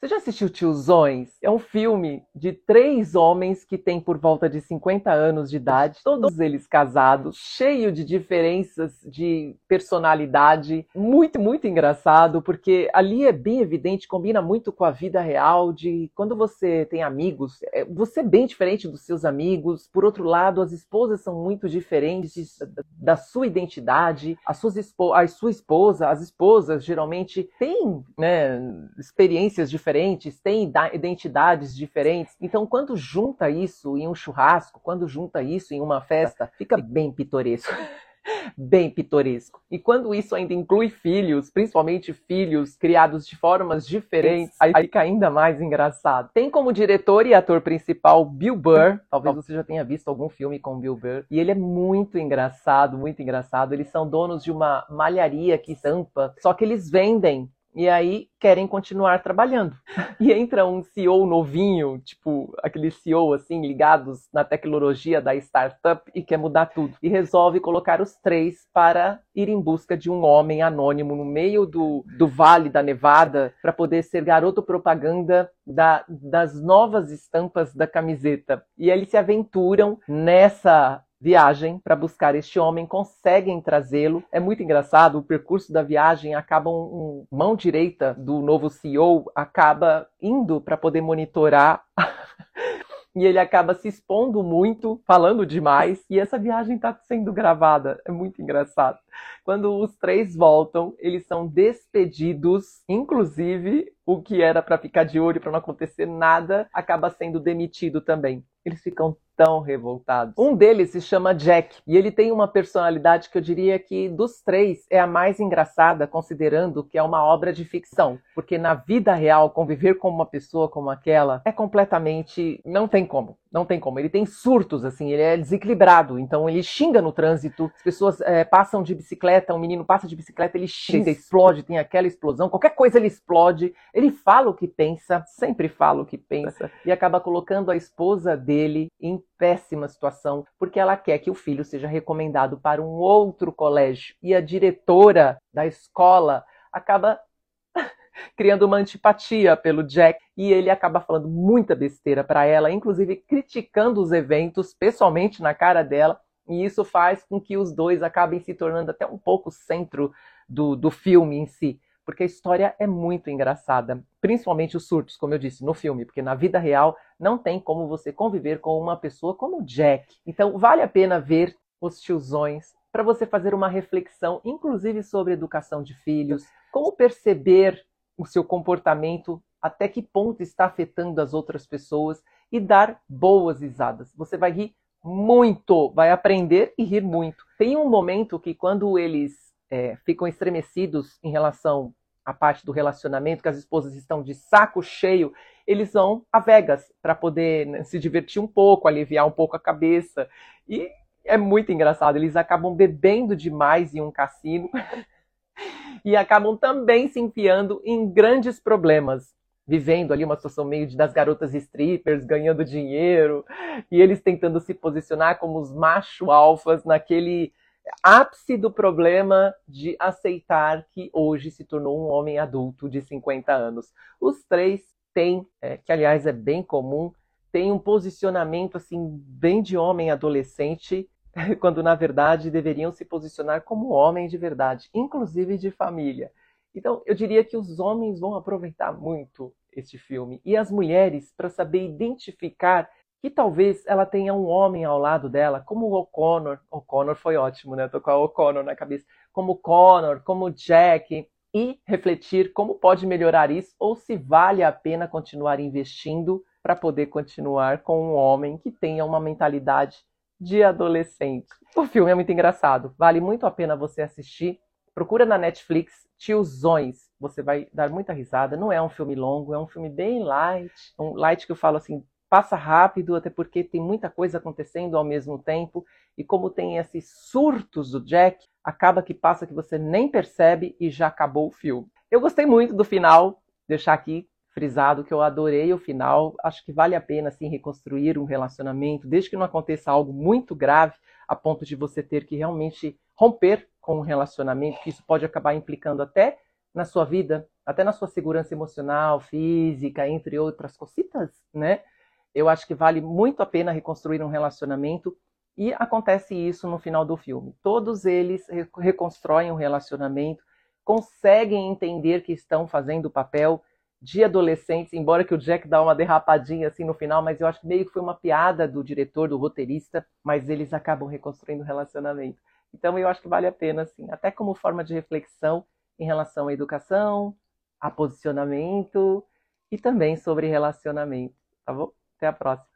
Você já assistiu Tiozões? É um filme de três homens que têm por volta de 50 anos de idade, todos eles casados, cheio de diferenças de personalidade, muito, muito engraçado, porque ali é bem evidente, combina muito com a vida real de quando você tem amigos, é, você é bem diferente dos seus amigos. Por outro lado, as esposas são muito diferentes da sua identidade, a, suas a sua esposa, as esposas geralmente têm né, experiências diferentes diferentes, têm identidades diferentes. Então, quando junta isso em um churrasco, quando junta isso em uma festa, fica bem pitoresco. bem pitoresco. E quando isso ainda inclui filhos, principalmente filhos criados de formas diferentes, aí fica ainda mais engraçado. Tem como diretor e ator principal Bill Burr, talvez você já tenha visto algum filme com Bill Burr, e ele é muito engraçado, muito engraçado. Eles são donos de uma malharia que estampa, só que eles vendem e aí querem continuar trabalhando. E entra um CEO novinho, tipo aquele CEO assim, ligados na tecnologia da startup e quer mudar tudo. E resolve colocar os três para ir em busca de um homem anônimo no meio do, do Vale da Nevada para poder ser garoto propaganda da, das novas estampas da camiseta. E eles se aventuram nessa viagem para buscar este homem, conseguem trazê-lo. É muito engraçado, o percurso da viagem acaba um, um mão direita do novo CEO acaba indo para poder monitorar e ele acaba se expondo muito, falando demais, e essa viagem está sendo gravada. É muito engraçado. Quando os três voltam, eles são despedidos, inclusive o que era para ficar de olho para não acontecer nada, acaba sendo demitido também. Eles ficam tão revoltados. Um deles se chama Jack e ele tem uma personalidade que eu diria que dos três é a mais engraçada, considerando que é uma obra de ficção, porque na vida real conviver com uma pessoa como aquela é completamente não tem como. Não tem como. Ele tem surtos, assim, ele é desequilibrado. Então ele xinga no trânsito, as pessoas é, passam de bicicleta, um menino passa de bicicleta, ele xinga, explode, tem aquela explosão, qualquer coisa ele explode. Ele fala o que pensa, sempre fala o que pensa, e acaba colocando a esposa dele em péssima situação, porque ela quer que o filho seja recomendado para um outro colégio. E a diretora da escola acaba criando uma antipatia pelo Jack e ele acaba falando muita besteira para ela, inclusive criticando os eventos pessoalmente na cara dela. E isso faz com que os dois acabem se tornando até um pouco centro do, do filme em si porque a história é muito engraçada, principalmente os surtos, como eu disse, no filme, porque na vida real não tem como você conviver com uma pessoa como Jack. Então vale a pena ver os tiozões para você fazer uma reflexão, inclusive sobre educação de filhos, como perceber o seu comportamento, até que ponto está afetando as outras pessoas e dar boas risadas. Você vai rir muito, vai aprender e rir muito. Tem um momento que quando eles é, ficam estremecidos em relação à parte do relacionamento, que as esposas estão de saco cheio, eles vão a Vegas para poder né, se divertir um pouco, aliviar um pouco a cabeça. E é muito engraçado, eles acabam bebendo demais em um cassino. e acabam também se enfiando em grandes problemas, vivendo ali uma situação meio de, das garotas strippers, ganhando dinheiro, e eles tentando se posicionar como os macho alfas naquele ápice do problema de aceitar que hoje se tornou um homem adulto de 50 anos. Os três têm, é, que aliás é bem comum, têm um posicionamento assim bem de homem adolescente quando na verdade deveriam se posicionar como homens de verdade, inclusive de família. Então, eu diria que os homens vão aproveitar muito este filme e as mulheres para saber identificar que talvez ela tenha um homem ao lado dela, como o O'Connor. O'Connor foi ótimo, né? Tô com a O'Connor na cabeça. Como Connor, como Jack, e refletir como pode melhorar isso ou se vale a pena continuar investindo para poder continuar com um homem que tenha uma mentalidade de adolescente. O filme é muito engraçado, vale muito a pena você assistir. Procura na Netflix Tiozões, você vai dar muita risada. Não é um filme longo, é um filme bem light, um light que eu falo assim, passa rápido, até porque tem muita coisa acontecendo ao mesmo tempo. E como tem esses surtos do Jack, acaba que passa que você nem percebe e já acabou o filme. Eu gostei muito do final, deixar aqui frisado que eu adorei o final. Acho que vale a pena assim reconstruir um relacionamento, desde que não aconteça algo muito grave a ponto de você ter que realmente romper com um relacionamento, que isso pode acabar implicando até na sua vida até na sua segurança emocional, física, entre outras cositas, né? Eu acho que vale muito a pena reconstruir um relacionamento e acontece isso no final do filme. Todos eles reconstroem um relacionamento, conseguem entender que estão fazendo o papel de adolescentes, embora que o Jack dá uma derrapadinha assim no final, mas eu acho que meio que foi uma piada do diretor, do roteirista, mas eles acabam reconstruindo o relacionamento. Então eu acho que vale a pena, assim, até como forma de reflexão em relação à educação, a posicionamento e também sobre relacionamento, tá bom? Até a próxima.